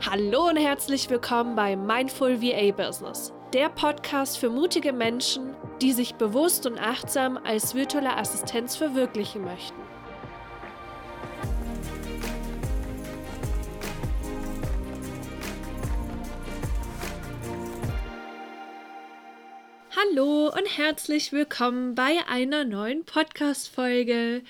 Hallo und herzlich willkommen bei Mindful VA Business, der Podcast für mutige Menschen, die sich bewusst und achtsam als virtuelle Assistenz verwirklichen möchten. Hallo und herzlich willkommen bei einer neuen Podcast-Folge.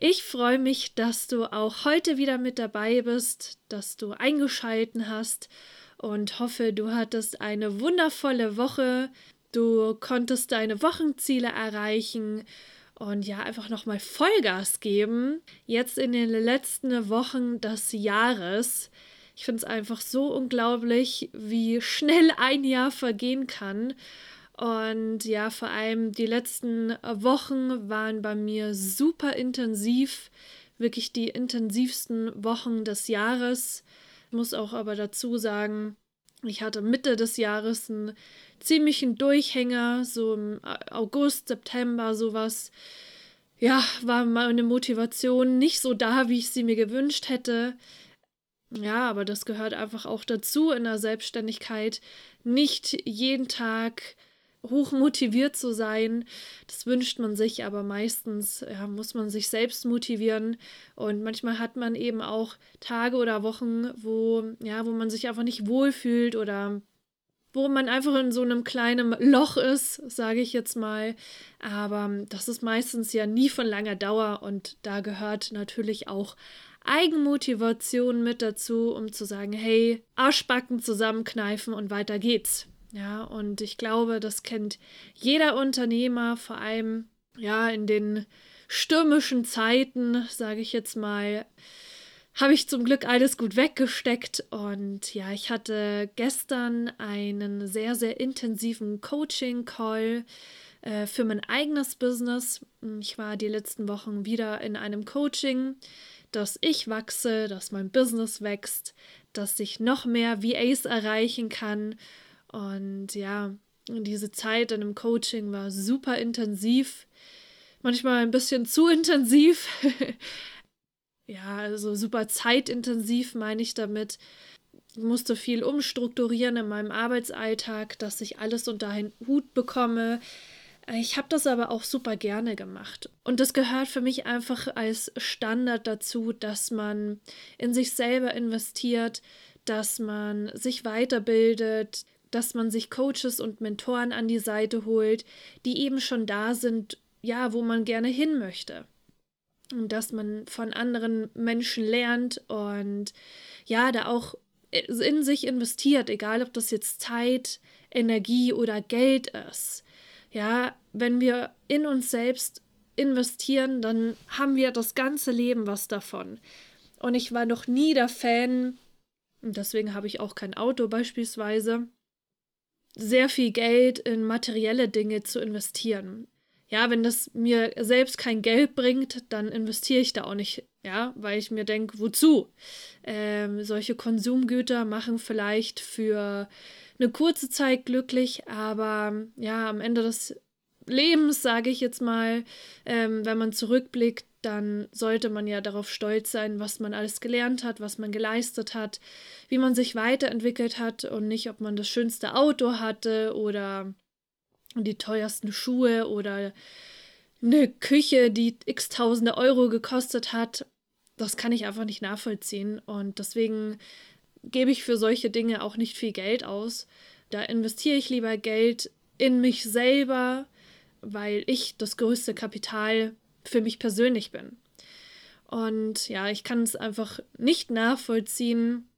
Ich freue mich, dass du auch heute wieder mit dabei bist, dass du eingeschalten hast und hoffe, du hattest eine wundervolle Woche. Du konntest deine Wochenziele erreichen und ja, einfach nochmal Vollgas geben. Jetzt in den letzten Wochen des Jahres. Ich finde es einfach so unglaublich, wie schnell ein Jahr vergehen kann. Und ja, vor allem die letzten Wochen waren bei mir super intensiv, wirklich die intensivsten Wochen des Jahres. Ich muss auch aber dazu sagen, ich hatte Mitte des Jahres einen ziemlichen Durchhänger, so im August, September, sowas. Ja, war meine Motivation nicht so da, wie ich sie mir gewünscht hätte. Ja, aber das gehört einfach auch dazu in der Selbstständigkeit. Nicht jeden Tag hoch motiviert zu sein. Das wünscht man sich, aber meistens ja, muss man sich selbst motivieren. Und manchmal hat man eben auch Tage oder Wochen, wo, ja, wo man sich einfach nicht wohlfühlt oder wo man einfach in so einem kleinen Loch ist, sage ich jetzt mal. Aber das ist meistens ja nie von langer Dauer und da gehört natürlich auch Eigenmotivation mit dazu, um zu sagen, hey, Arschbacken zusammenkneifen und weiter geht's. Ja, und ich glaube, das kennt jeder Unternehmer, vor allem ja in den stürmischen Zeiten, sage ich jetzt mal, habe ich zum Glück alles gut weggesteckt und ja, ich hatte gestern einen sehr, sehr intensiven Coaching-Call äh, für mein eigenes Business. Ich war die letzten Wochen wieder in einem Coaching, dass ich wachse, dass mein Business wächst, dass ich noch mehr VAs erreichen kann und ja, diese Zeit in einem Coaching war super intensiv, manchmal ein bisschen zu intensiv. ja, also super zeitintensiv meine ich damit. Ich musste viel umstrukturieren in meinem Arbeitsalltag, dass ich alles unter einen Hut bekomme. Ich habe das aber auch super gerne gemacht. Und das gehört für mich einfach als Standard dazu, dass man in sich selber investiert, dass man sich weiterbildet, dass man sich Coaches und Mentoren an die Seite holt, die eben schon da sind, ja, wo man gerne hin möchte. Und dass man von anderen Menschen lernt und ja, da auch in sich investiert, egal ob das jetzt Zeit, Energie oder Geld ist. Ja, wenn wir in uns selbst investieren, dann haben wir das ganze Leben was davon. Und ich war noch nie der Fan, und deswegen habe ich auch kein Auto beispielsweise, sehr viel Geld in materielle Dinge zu investieren. Ja, wenn das mir selbst kein Geld bringt, dann investiere ich da auch nicht, ja, weil ich mir denke, wozu? Ähm, solche Konsumgüter machen vielleicht für eine kurze Zeit glücklich, aber ja, am Ende des Lebens, sage ich jetzt mal, ähm, wenn man zurückblickt, dann sollte man ja darauf stolz sein, was man alles gelernt hat, was man geleistet hat, wie man sich weiterentwickelt hat und nicht, ob man das schönste Auto hatte oder die teuersten Schuhe oder eine Küche, die x tausende Euro gekostet hat. Das kann ich einfach nicht nachvollziehen und deswegen gebe ich für solche Dinge auch nicht viel Geld aus. Da investiere ich lieber Geld in mich selber, weil ich das größte Kapital für mich persönlich bin. Und ja, ich kann es einfach nicht nachvollziehen,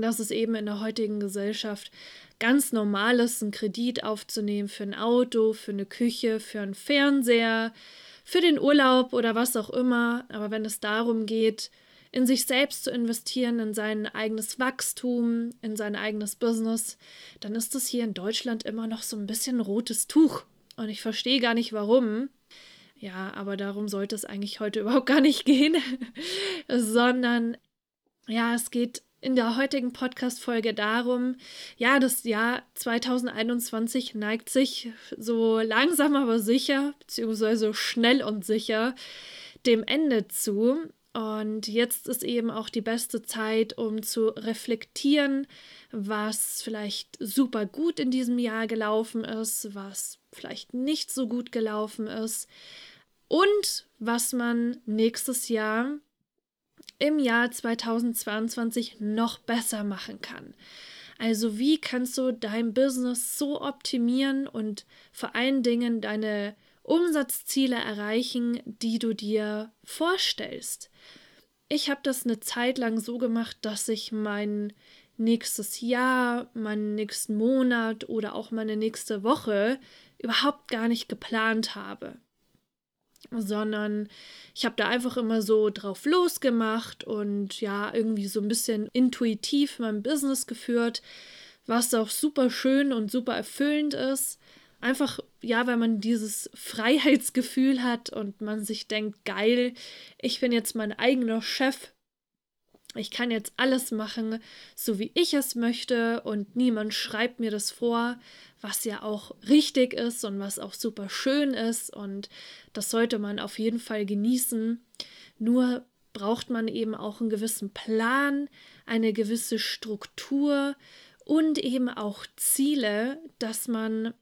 dass es eben in der heutigen Gesellschaft ganz normal ist, einen Kredit aufzunehmen für ein Auto, für eine Küche, für einen Fernseher, für den Urlaub oder was auch immer. Aber wenn es darum geht, in sich selbst zu investieren, in sein eigenes Wachstum, in sein eigenes Business, dann ist das hier in Deutschland immer noch so ein bisschen rotes Tuch. Und ich verstehe gar nicht warum. Ja, aber darum sollte es eigentlich heute überhaupt gar nicht gehen, sondern ja, es geht in der heutigen Podcast-Folge darum, ja, das Jahr 2021 neigt sich so langsam aber sicher, beziehungsweise schnell und sicher dem Ende zu. Und jetzt ist eben auch die beste Zeit, um zu reflektieren, was vielleicht super gut in diesem Jahr gelaufen ist, was vielleicht nicht so gut gelaufen ist und was man nächstes Jahr im Jahr 2022 noch besser machen kann. Also wie kannst du dein Business so optimieren und vor allen Dingen deine Umsatzziele erreichen, die du dir vorstellst. Ich habe das eine Zeit lang so gemacht, dass ich mein nächstes Jahr, meinen nächsten Monat oder auch meine nächste Woche überhaupt gar nicht geplant habe, sondern ich habe da einfach immer so drauf losgemacht und ja, irgendwie so ein bisschen intuitiv mein Business geführt, was auch super schön und super erfüllend ist. Einfach, ja, weil man dieses Freiheitsgefühl hat und man sich denkt, geil, ich bin jetzt mein eigener Chef. Ich kann jetzt alles machen, so wie ich es möchte und niemand schreibt mir das vor, was ja auch richtig ist und was auch super schön ist und das sollte man auf jeden Fall genießen. Nur braucht man eben auch einen gewissen Plan, eine gewisse Struktur und eben auch Ziele, dass man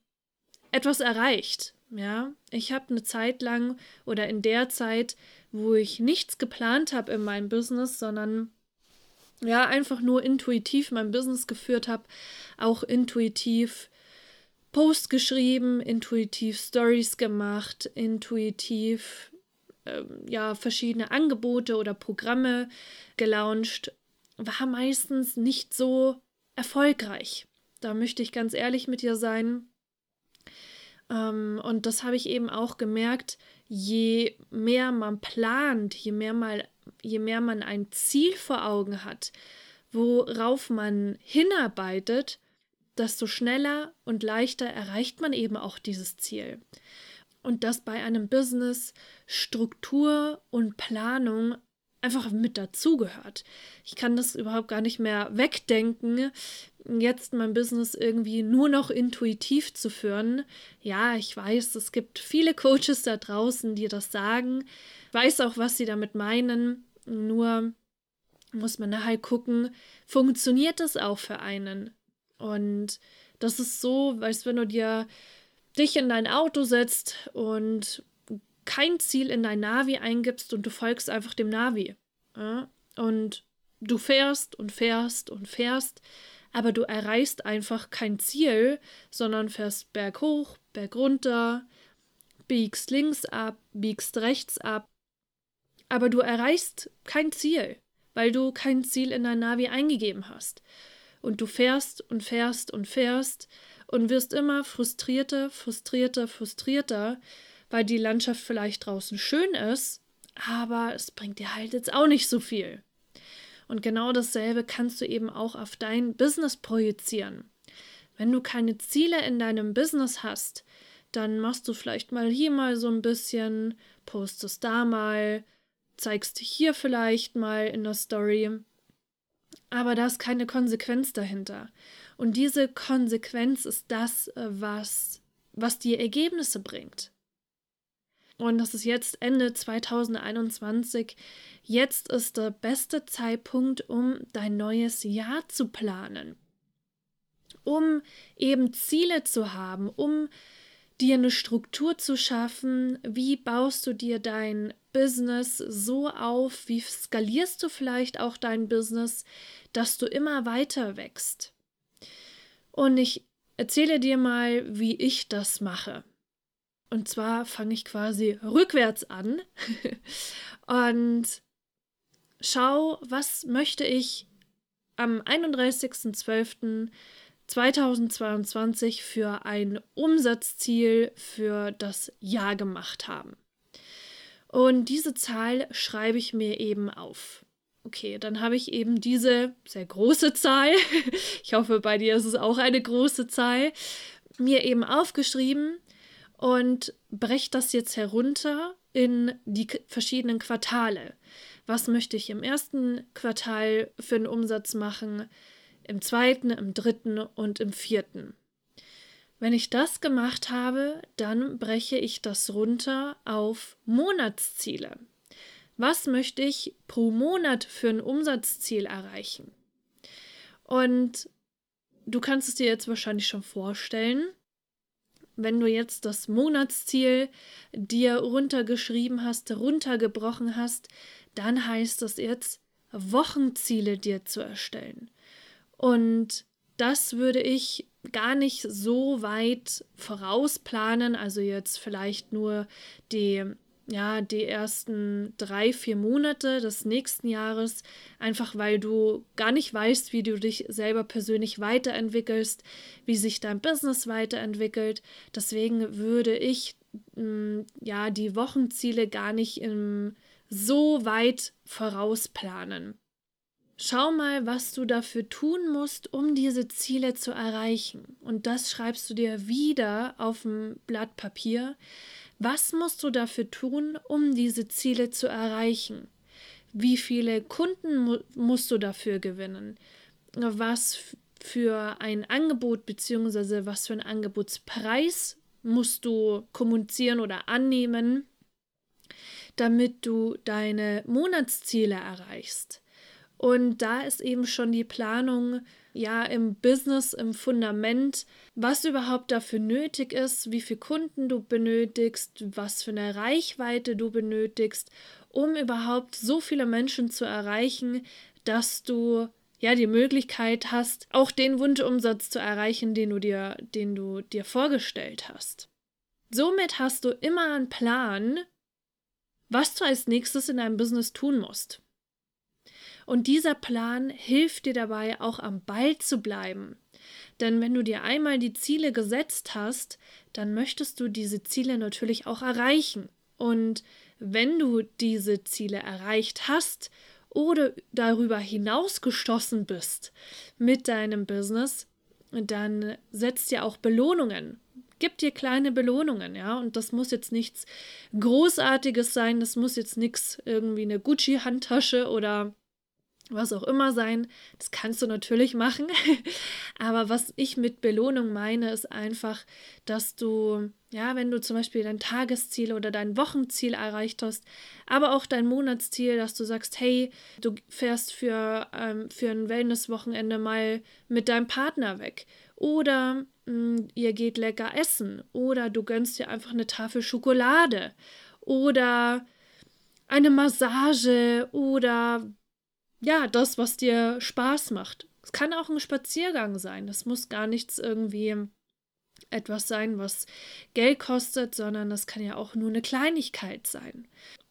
etwas erreicht. Ja, ich habe eine Zeit lang oder in der Zeit, wo ich nichts geplant habe in meinem Business, sondern ja, einfach nur intuitiv mein Business geführt habe, auch intuitiv Post geschrieben, intuitiv Stories gemacht, intuitiv ähm, ja verschiedene Angebote oder Programme gelauncht, war meistens nicht so erfolgreich. Da möchte ich ganz ehrlich mit dir sein. Ähm, und das habe ich eben auch gemerkt, je mehr man plant, je mehr, mal, je mehr man ein Ziel vor Augen hat, worauf man hinarbeitet, desto schneller und leichter erreicht man eben auch dieses Ziel. Und dass bei einem Business Struktur und Planung einfach mit dazugehört. Ich kann das überhaupt gar nicht mehr wegdenken, jetzt mein Business irgendwie nur noch intuitiv zu führen. Ja, ich weiß, es gibt viele Coaches da draußen, die das sagen, weiß auch, was sie damit meinen, nur muss man halt gucken, funktioniert das auch für einen? Und das ist so, als wenn du dir dich in dein Auto setzt und kein Ziel in dein Navi eingibst und du folgst einfach dem Navi. Ja? Und du fährst und fährst und fährst, aber du erreichst einfach kein Ziel, sondern fährst berghoch, bergunter, biegst links ab, biegst rechts ab, aber du erreichst kein Ziel, weil du kein Ziel in dein Navi eingegeben hast. Und du fährst und fährst und fährst und wirst immer frustrierter, frustrierter, frustrierter, weil die Landschaft vielleicht draußen schön ist, aber es bringt dir halt jetzt auch nicht so viel. Und genau dasselbe kannst du eben auch auf dein Business projizieren. Wenn du keine Ziele in deinem Business hast, dann machst du vielleicht mal hier mal so ein bisschen, postest da mal, zeigst hier vielleicht mal in der Story. Aber da ist keine Konsequenz dahinter. Und diese Konsequenz ist das, äh, was, was dir Ergebnisse bringt. Und das ist jetzt Ende 2021. Jetzt ist der beste Zeitpunkt, um dein neues Jahr zu planen. Um eben Ziele zu haben, um dir eine Struktur zu schaffen. Wie baust du dir dein Business so auf? Wie skalierst du vielleicht auch dein Business, dass du immer weiter wächst? Und ich erzähle dir mal, wie ich das mache. Und zwar fange ich quasi rückwärts an und schau, was möchte ich am 31.12.2022 für ein Umsatzziel für das Jahr gemacht haben. Und diese Zahl schreibe ich mir eben auf. Okay, dann habe ich eben diese sehr große Zahl, ich hoffe, bei dir ist es auch eine große Zahl, mir eben aufgeschrieben und breche das jetzt herunter in die verschiedenen Quartale. Was möchte ich im ersten Quartal für einen Umsatz machen, im zweiten, im dritten und im vierten? Wenn ich das gemacht habe, dann breche ich das runter auf Monatsziele. Was möchte ich pro Monat für ein Umsatzziel erreichen? Und du kannst es dir jetzt wahrscheinlich schon vorstellen, wenn du jetzt das Monatsziel dir runtergeschrieben hast, runtergebrochen hast, dann heißt es jetzt, Wochenziele dir zu erstellen. Und das würde ich gar nicht so weit vorausplanen, also jetzt vielleicht nur die ja, die ersten drei, vier Monate des nächsten Jahres, einfach weil du gar nicht weißt, wie du dich selber persönlich weiterentwickelst, wie sich dein Business weiterentwickelt. Deswegen würde ich mh, mm, ja die Wochenziele gar nicht im, so weit vorausplanen. Schau mal, was du dafür tun musst, um diese Ziele zu erreichen. Und das schreibst du dir wieder auf ein Blatt Papier. Was musst du dafür tun, um diese Ziele zu erreichen? Wie viele Kunden mu musst du dafür gewinnen? Was für ein Angebot bzw. was für ein Angebotspreis musst du kommunizieren oder annehmen, damit du deine Monatsziele erreichst? Und da ist eben schon die Planung ja im Business, im Fundament, was überhaupt dafür nötig ist, wie viele Kunden du benötigst, was für eine Reichweite du benötigst, um überhaupt so viele Menschen zu erreichen, dass du ja die Möglichkeit hast, auch den Wunschumsatz zu erreichen, den du dir, den du dir vorgestellt hast. Somit hast du immer einen Plan, was du als nächstes in deinem Business tun musst. Und dieser Plan hilft dir dabei, auch am Ball zu bleiben. Denn wenn du dir einmal die Ziele gesetzt hast, dann möchtest du diese Ziele natürlich auch erreichen. Und wenn du diese Ziele erreicht hast oder darüber hinaus gestoßen bist mit deinem Business, dann setzt dir auch Belohnungen. Gib dir kleine Belohnungen, ja. Und das muss jetzt nichts Großartiges sein, das muss jetzt nichts irgendwie eine Gucci-Handtasche oder was auch immer sein. Das kannst du natürlich machen. Aber was ich mit Belohnung meine, ist einfach, dass du, ja, wenn du zum Beispiel dein Tagesziel oder dein Wochenziel erreicht hast, aber auch dein Monatsziel, dass du sagst, hey, du fährst für, ähm, für ein Wellnesswochenende mal mit deinem Partner weg. Oder mh, mm, ihr geht lecker essen. Oder du gönnst dir einfach eine Tafel Schokolade. Oder eine Massage oder ja, das, was dir Spaß macht. Es kann auch ein Spaziergang sein. Das muss gar nichts irgendwie etwas sein, was Geld kostet, sondern das kann ja auch nur eine Kleinigkeit sein.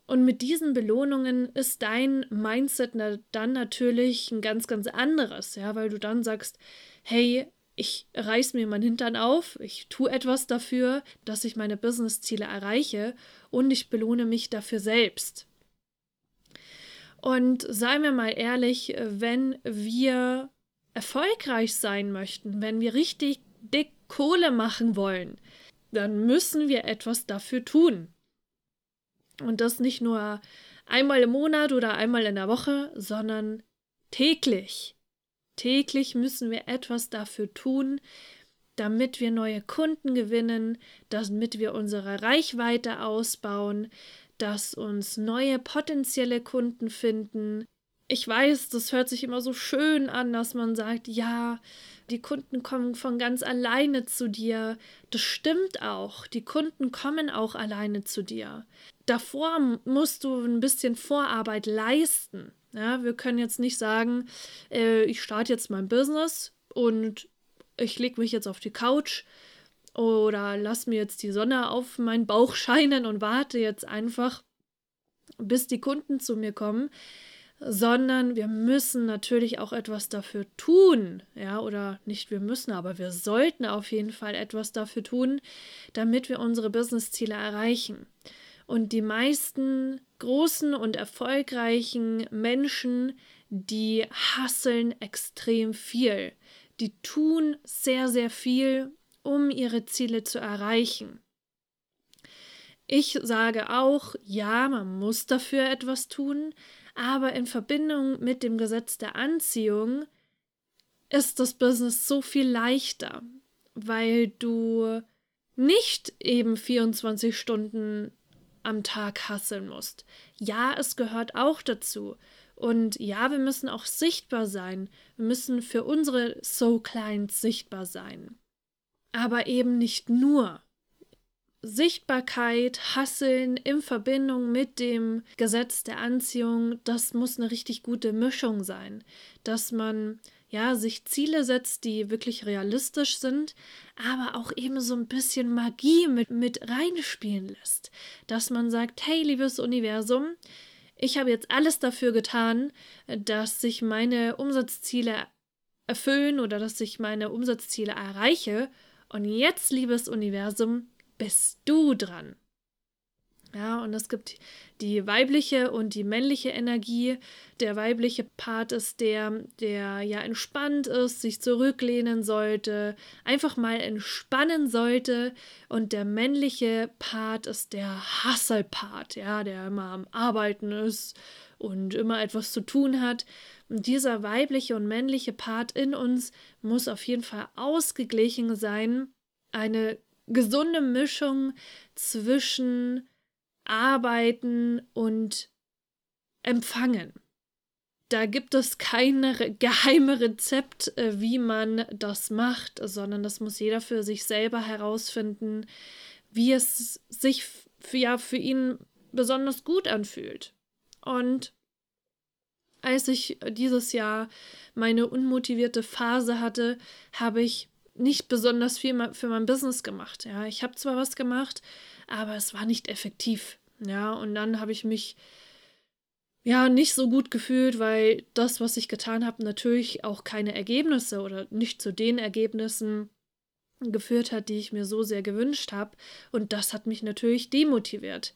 Und mit diesen Belohnungen ist dein Mindset dann natürlich ein ganz, ganz anderes, ja, weil du dann sagst, hey, ich reiß mir meinen Hintern auf, ich tue etwas dafür, dass ich meine Business-Ziele erreiche und ich belohne mich dafür selbst. Und seien wir mal ehrlich, wenn wir erfolgreich sein möchten, wenn wir richtig dick Kohle machen wollen, dann müssen wir etwas dafür tun. Und das nicht nur einmal im Monat oder einmal in der Woche, sondern täglich. Täglich müssen wir etwas dafür tun, damit wir neue Kunden gewinnen, damit wir unsere Reichweite ausbauen, dass uns neue potenzielle Kunden finden. Ich weiß, das hört sich immer so schön an, dass man sagt, ja, die Kunden kommen von ganz alleine zu dir. Das stimmt auch. Die Kunden kommen auch alleine zu dir. Davor musst du ein bisschen Vorarbeit leisten. Ja, wir können jetzt nicht sagen, äh, ich starte jetzt mein Business und ich lege mich jetzt auf die Couch oder lass mir jetzt die Sonne auf meinen Bauch scheinen und warte jetzt einfach, bis die Kunden zu mir kommen, sondern wir müssen natürlich auch etwas dafür tun, ja, oder nicht wir müssen, aber wir sollten auf jeden Fall etwas dafür tun, damit wir unsere Businessziele erreichen. Und die meisten großen und erfolgreichen Menschen, die hasseln extrem viel. Die tun sehr, sehr viel, um ihre Ziele zu erreichen. Ich sage auch, ja, man muss dafür etwas tun, aber in Verbindung mit dem Gesetz der Anziehung ist das Business so viel leichter, weil du nicht eben 24 Stunden am Tag hasseln musst. Ja, es gehört auch dazu. Und ja, wir müssen auch sichtbar sein. Wir müssen für unsere So-Clients sichtbar sein. Aber eben nicht nur. Sichtbarkeit, Hasseln in Verbindung mit dem Gesetz der Anziehung, das muss eine richtig gute Mischung sein. Dass man ja sich Ziele setzt, die wirklich realistisch sind, aber auch eben so ein bisschen Magie mit, mit reinspielen lässt. Dass man sagt, hey, liebes Universum, ich habe jetzt alles dafür getan, dass sich meine Umsatzziele erfüllen oder dass ich meine Umsatzziele erreiche. Und jetzt, liebes Universum, bist du dran. Ja, und es gibt die weibliche und die männliche Energie. Der weibliche Part ist der, der ja entspannt ist, sich zurücklehnen sollte, einfach mal entspannen sollte. Und der männliche Part ist der Hustle-Part, ja, der immer am Arbeiten ist und immer etwas zu tun hat. Und dieser weibliche und männliche Part in uns muss auf jeden Fall ausgeglichen sein. Eine gesunde Mischung zwischen Arbeiten und Empfangen. Da gibt es kein geheime Rezept, äh, wie man das macht, sondern das muss jeder für sich selber herausfinden, wie es sich für, ja, für ihn besonders gut anfühlt. Und als ich dieses Jahr meine unmotivierte Phase hatte, habe ich nicht besonders viel für mein Business gemacht. Ja, ich habe zwar was gemacht, aber es war nicht effektiv. Ja, und dann habe ich mich ja nicht so gut gefühlt, weil das, was ich getan habe, natürlich auch keine Ergebnisse oder nicht zu den Ergebnissen geführt hat, die ich mir so sehr gewünscht habe. Und das hat mich natürlich demotiviert.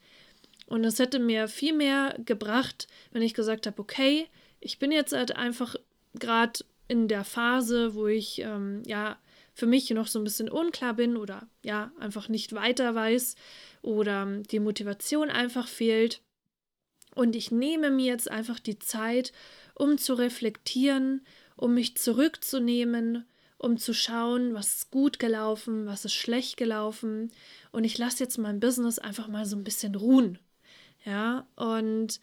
Und es hätte mir viel mehr gebracht, wenn ich gesagt habe, okay, ich bin jetzt halt einfach gerade in der Phase, wo ich ähm, ja für mich noch so ein bisschen unklar bin oder ja, einfach nicht weiter weiß oder die Motivation einfach fehlt. Und ich nehme mir jetzt einfach die Zeit, um zu reflektieren, um mich zurückzunehmen, um zu schauen, was ist gut gelaufen, was ist schlecht gelaufen. Und ich lasse jetzt mein Business einfach mal so ein bisschen ruhen. Ja, und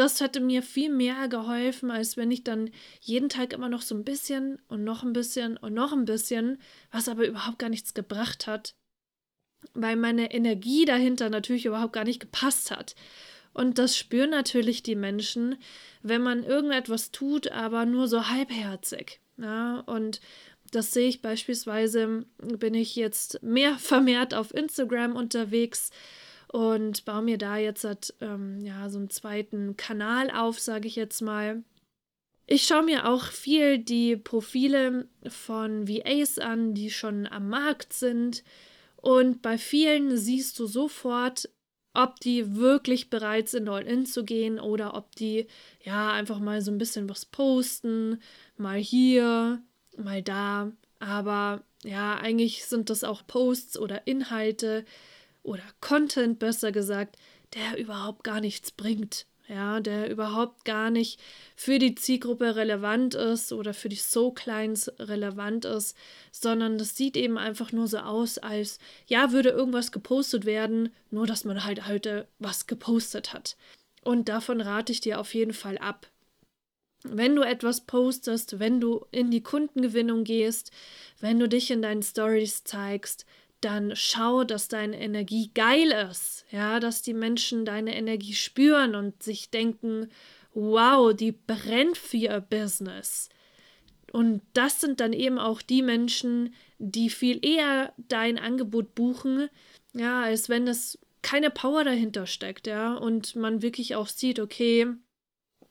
das hätte mir viel mehr geholfen, als wenn ich dann jeden Tag immer noch so ein bisschen und noch ein bisschen und noch ein bisschen, was aber überhaupt gar nichts gebracht hat, weil meine Energie dahinter natürlich überhaupt gar nicht gepasst hat. Und das spüren natürlich die Menschen, wenn man irgendetwas tut, aber nur so halbherzig. Ja, und das sehe ich beispielsweise, bin ich jetzt mehr vermehrt auf Instagram unterwegs und baue mir da jetzt ähm, ja, so einen zweiten Kanal auf, sage ich jetzt mal. Ich schaue mir auch viel die Profile von VAs an, die schon am Markt sind. Und bei vielen siehst du sofort, ob die wirklich bereit sind, All-In zu gehen oder ob die ja einfach mal so ein bisschen was posten, mal hier, mal da. Aber ja, eigentlich sind das auch Posts oder Inhalte, oder Content besser gesagt, der überhaupt gar nichts bringt. Ja, der überhaupt gar nicht für die Zielgruppe relevant ist oder für die So-Clients relevant ist, sondern das sieht eben einfach nur so aus, als ja, würde irgendwas gepostet werden, nur dass man halt heute was gepostet hat. Und davon rate ich dir auf jeden Fall ab. Wenn du etwas postest, wenn du in die Kundengewinnung gehst, wenn du dich in deinen Stories zeigst, dann schau, dass deine Energie geil ist, ja, dass die Menschen deine Energie spüren und sich denken, wow, die brennt für ihr Business. Und das sind dann eben auch die Menschen, die viel eher dein Angebot buchen, ja, als wenn es keine Power dahinter steckt, ja, und man wirklich auch sieht, okay,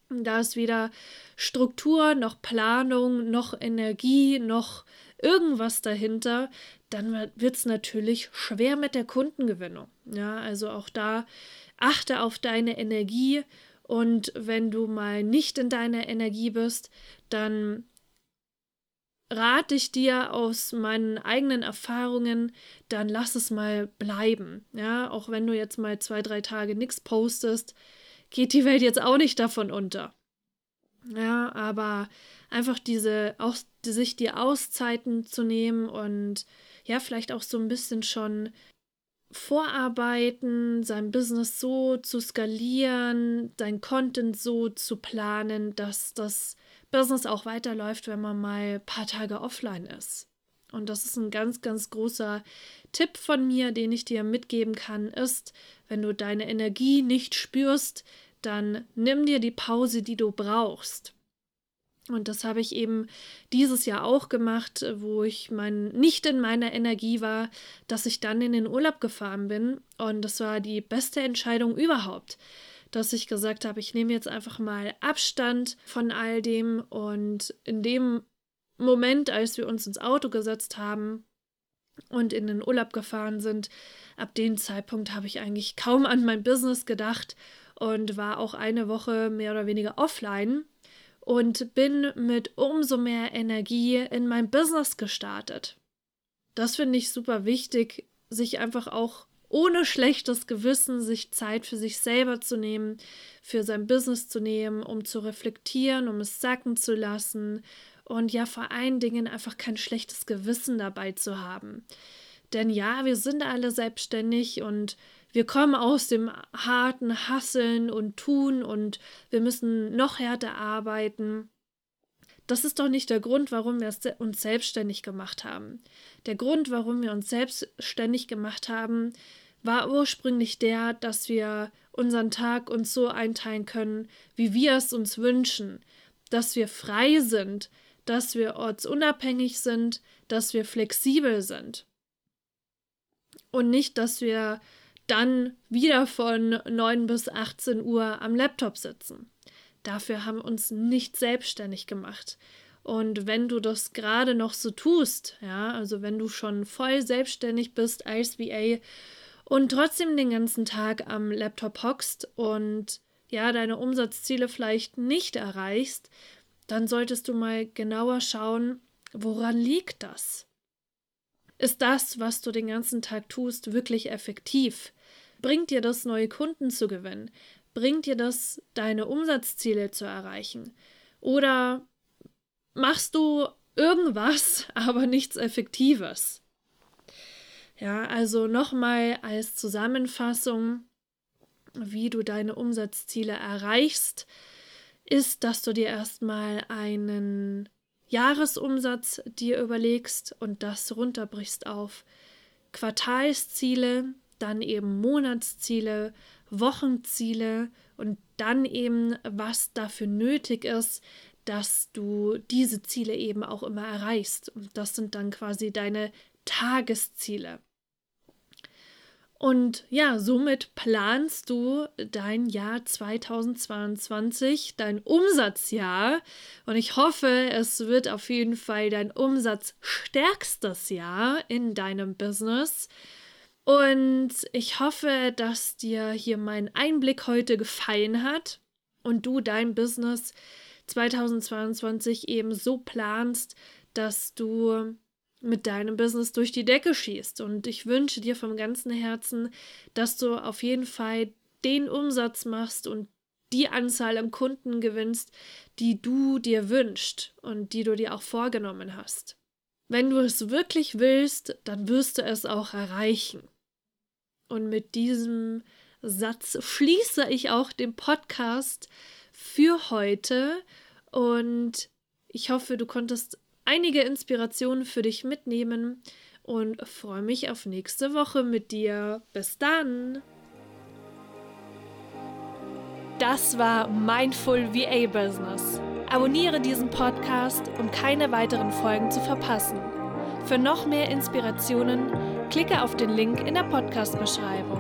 da ist weder Struktur noch Planung noch Energie noch irgendwas dahinter, dann wird es natürlich schwer mit der Kundengewinnung. Ja, also auch da achte auf deine Energie und wenn du mal nicht in deiner Energie bist, dann rate ich dir aus meinen eigenen Erfahrungen, dann lass es mal bleiben. Ja, auch wenn du jetzt mal zwei, drei Tage nichts postest, geht die Welt jetzt auch nicht davon unter. Ja, aber einfach diese, auch sich die Auszeiten zu nehmen und ja, vielleicht auch so ein bisschen schon vorarbeiten, sein Business so zu skalieren, sein Content so zu planen, dass das Business auch weiterläuft, wenn man mal ein paar Tage offline ist. Und das ist ein ganz, ganz großer Tipp von mir, den ich dir mitgeben kann, ist, wenn du deine Energie nicht spürst, dann nimm dir die Pause, die du brauchst. Und das habe ich eben dieses Jahr auch gemacht, wo ich mein, nicht in meiner Energie war, dass ich dann in den Urlaub gefahren bin. Und das war die beste Entscheidung überhaupt, dass ich gesagt habe, ich nehme jetzt einfach mal Abstand von all dem. Und in dem Moment, als wir uns ins Auto gesetzt haben und in den Urlaub gefahren sind, ab dem Zeitpunkt habe ich eigentlich kaum an mein Business gedacht und war auch eine Woche mehr oder weniger offline und bin mit umso mehr Energie in mein Business gestartet. Das finde ich super wichtig, sich einfach auch ohne schlechtes Gewissen sich Zeit für sich selber zu nehmen, für sein Business zu nehmen, um zu reflektieren, um es sacken zu lassen und ja vor allen Dingen einfach kein schlechtes Gewissen dabei zu haben. Denn ja, wir sind alle selbstständig und wir kommen aus dem harten Hasseln und Tun und wir müssen noch härter arbeiten. Das ist doch nicht der Grund, warum wir uns selbstständig gemacht haben. Der Grund, warum wir uns selbstständig gemacht haben, war ursprünglich der, dass wir unseren Tag uns so einteilen können, wie wir es uns wünschen, dass wir frei sind, dass wir ortsunabhängig sind, dass wir flexibel sind. Und nicht, dass wir dann wieder von 9 bis 18 Uhr am Laptop sitzen. Dafür haben wir uns nicht selbstständig gemacht. Und wenn du das gerade noch so tust, ja, also wenn du schon voll selbstständig bist als VA und trotzdem den ganzen Tag am Laptop hockst und ja, deine Umsatzziele vielleicht nicht erreichst, dann solltest du mal genauer schauen, woran liegt das? Ist das, was du den ganzen Tag tust, wirklich effektiv? Bringt dir das, neue Kunden zu gewinnen? Bringt dir das, deine Umsatzziele zu erreichen? Oder machst du irgendwas, aber nichts Effektives? Ja, also nochmal als Zusammenfassung, wie du deine Umsatzziele erreichst, ist, dass du dir erstmal einen Jahresumsatz dir überlegst und das runterbrichst auf Quartalsziele, dann eben Monatsziele, Wochenziele und dann eben, was dafür nötig ist, dass du diese Ziele eben auch immer erreichst. Und das sind dann quasi deine Tagesziele. Und ja, somit planst du dein Jahr 2022, dein Umsatzjahr. Und ich hoffe, es wird auf jeden Fall dein umsatzstärkstes Jahr in deinem Business. Und ich hoffe, dass dir hier mein Einblick heute gefallen hat und du dein Business 2022 eben so planst, dass du mit deinem Business durch die Decke schießt. Und ich wünsche dir vom ganzen Herzen, dass du auf jeden Fall den Umsatz machst und die Anzahl an Kunden gewinnst, die du dir wünschst und die du dir auch vorgenommen hast. Wenn du es wirklich willst, dann wirst du es auch erreichen. Und mit diesem Satz schließe ich auch den Podcast für heute. Und ich hoffe, du konntest einige Inspirationen für dich mitnehmen und freue mich auf nächste Woche mit dir. Bis dann! Das war Mindful VA Business. Abonniere diesen Podcast, um keine weiteren Folgen zu verpassen. Für noch mehr Inspirationen klicke auf den Link in der Podcast-Beschreibung.